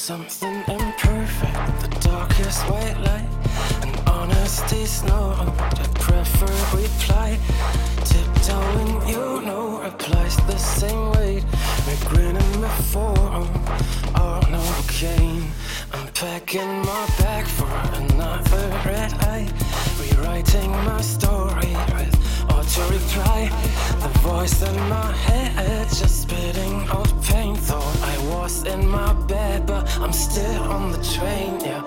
something imperfect. The darkest white light. And honesty's no I prefer reply. Tiptoeing, you know, replies the same weight. Regretting before I'm on no cane. I'm packing my bag for another red eye. Rewriting my story with auto reply voice in my head just spitting off pain. Thought I was in my bed, but I'm still on the train. Yeah.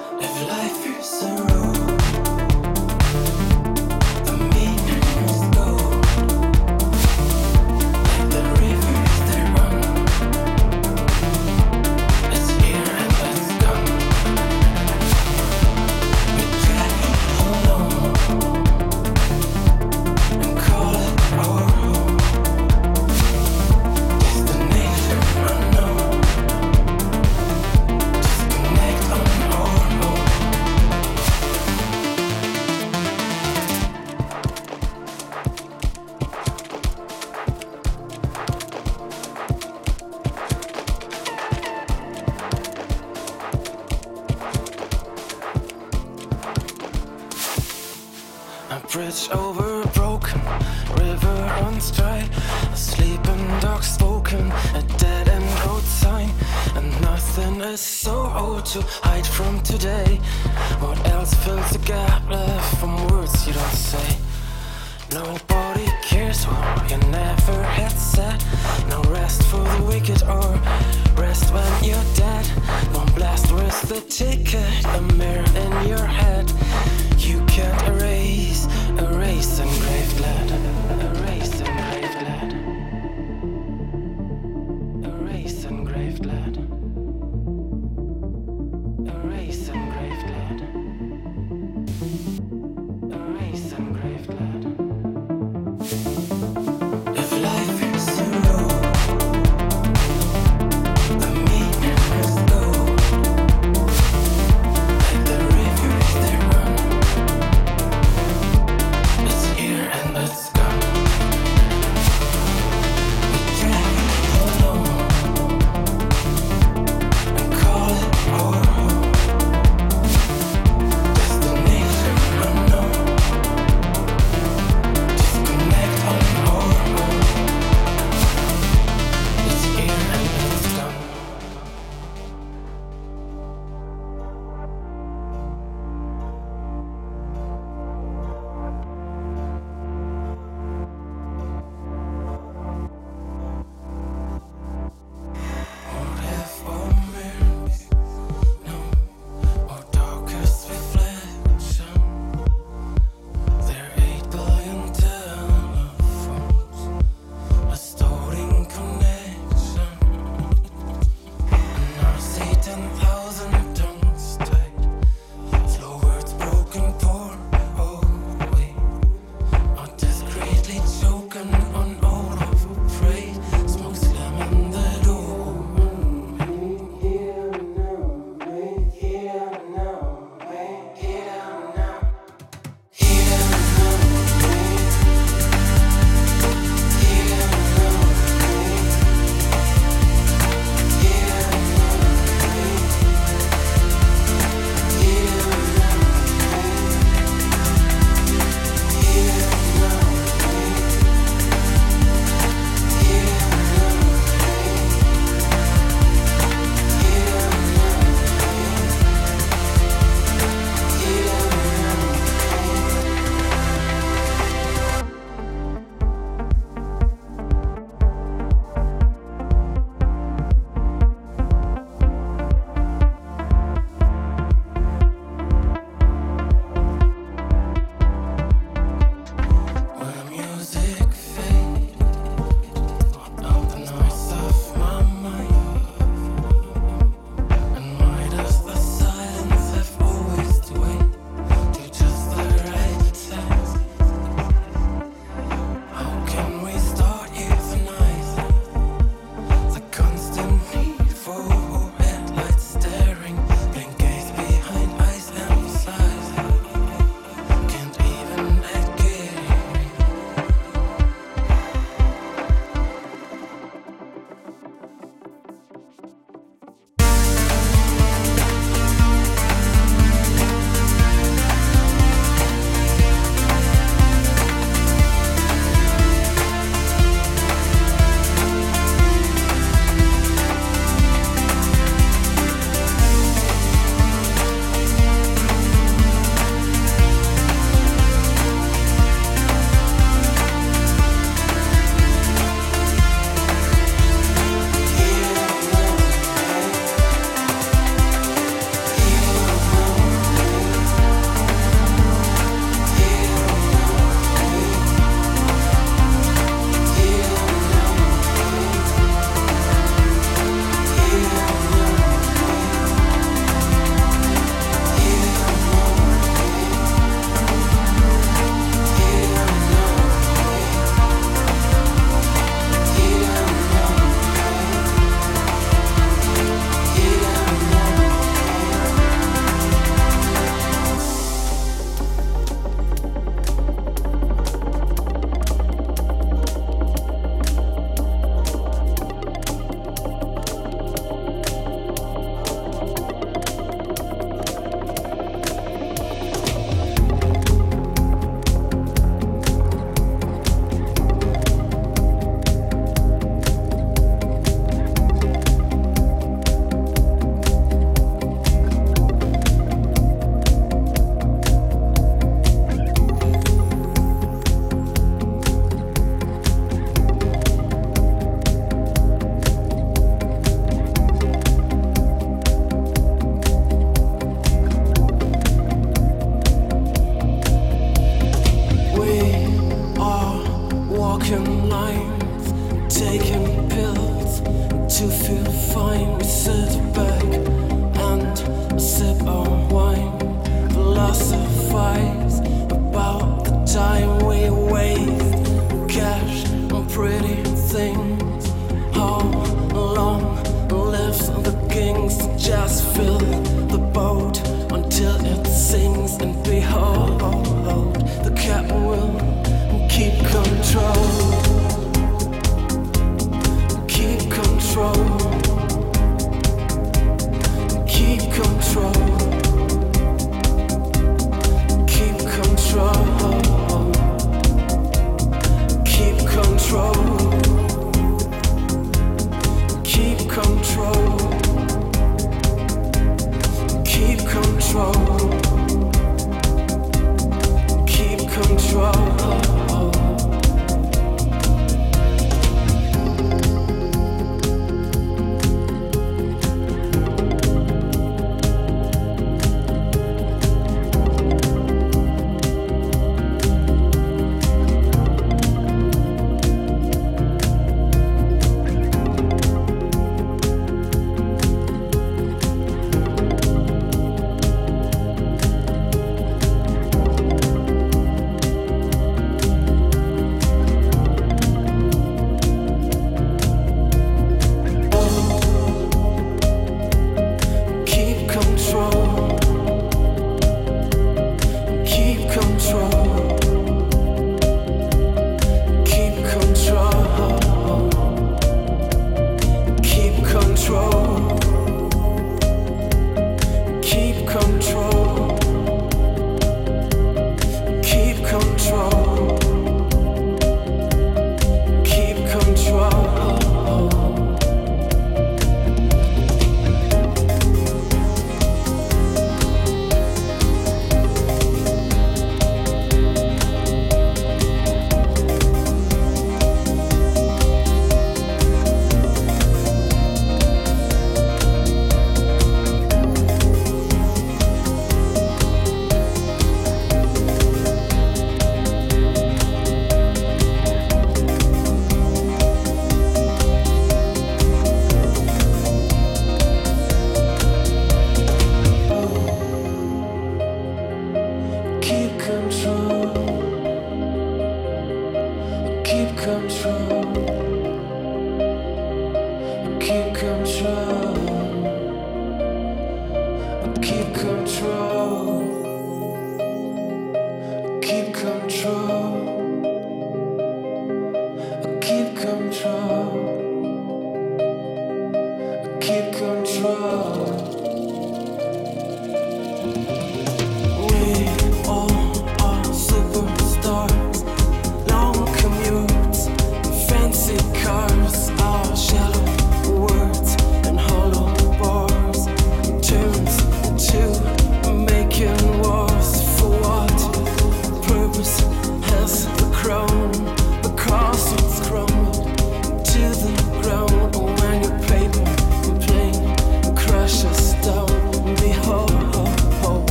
true.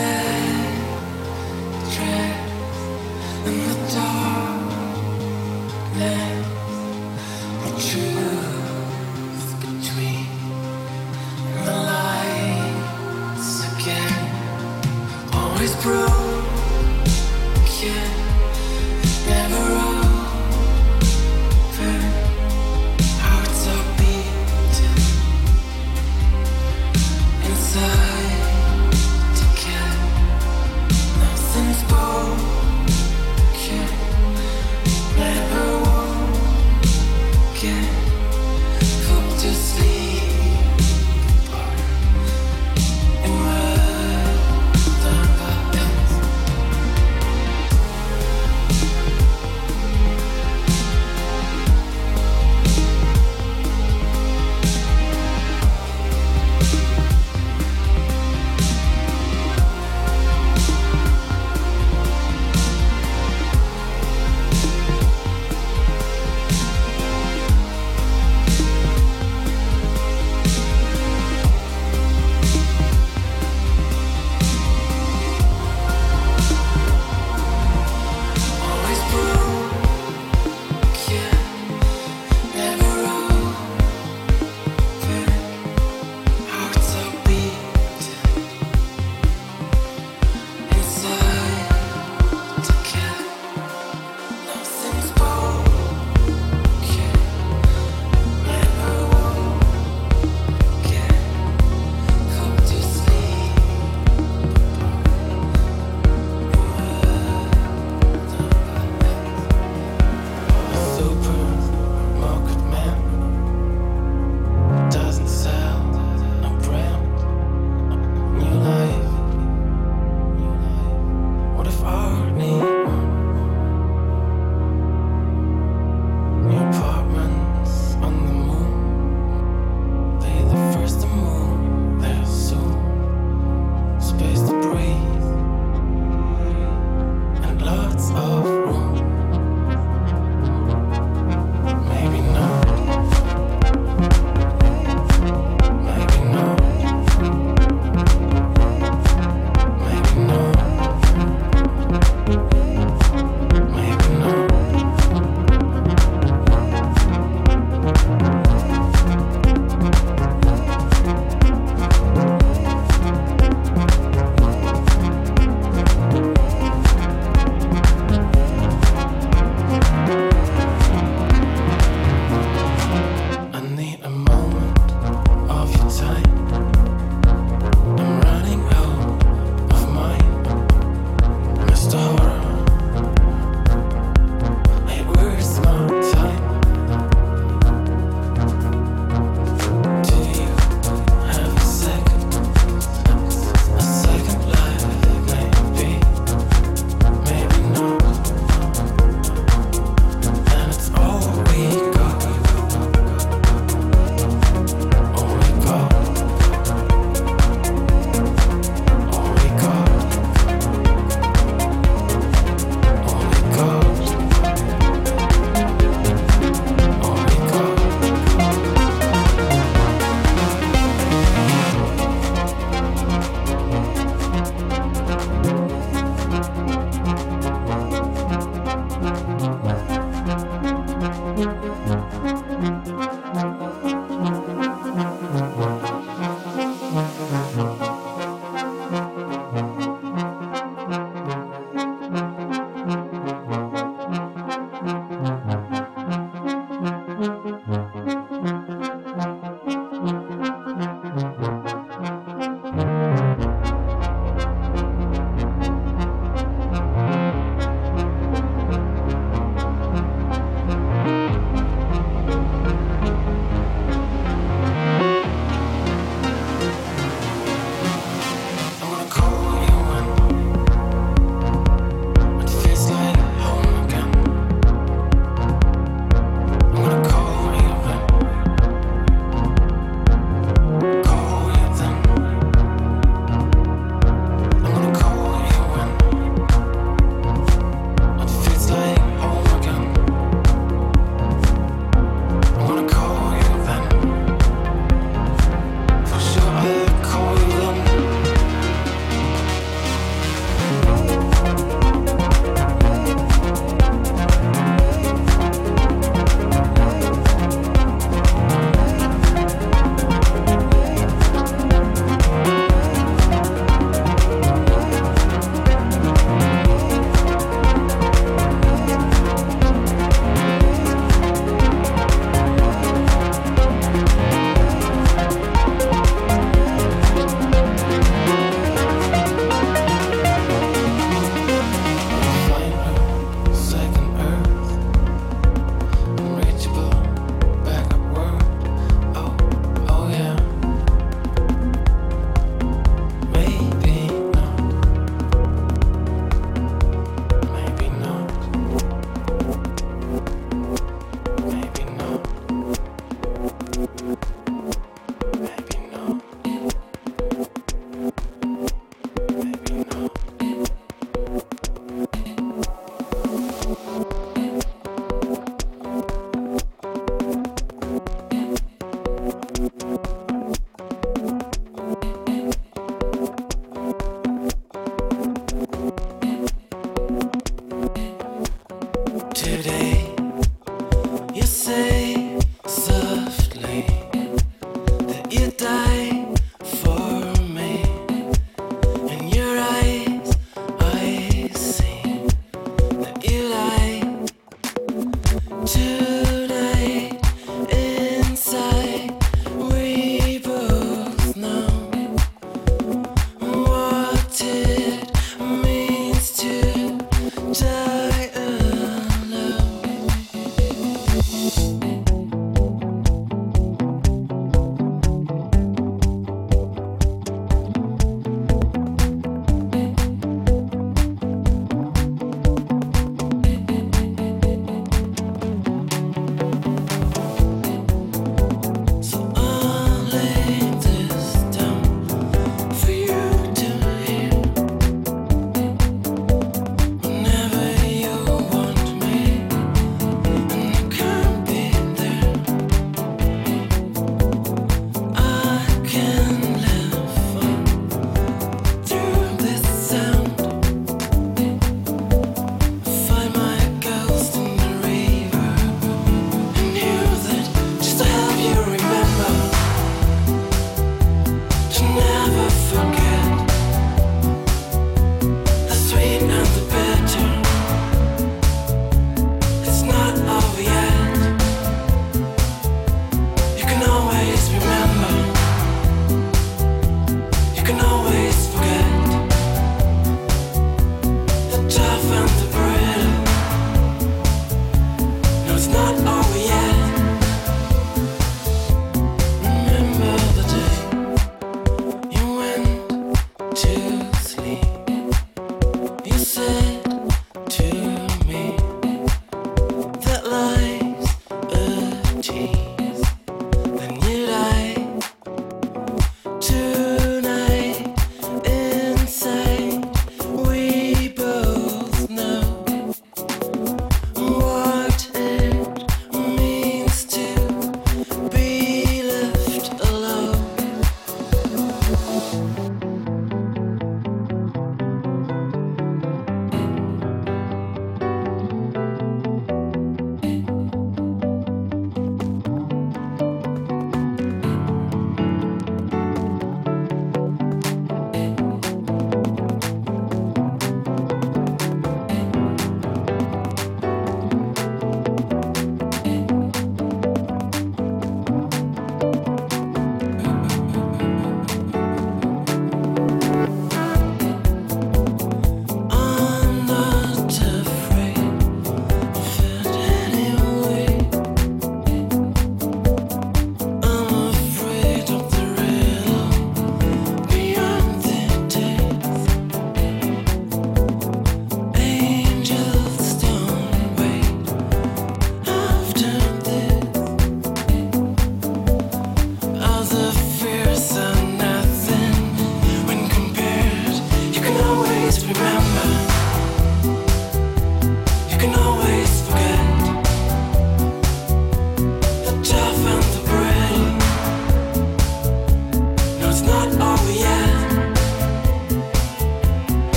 love.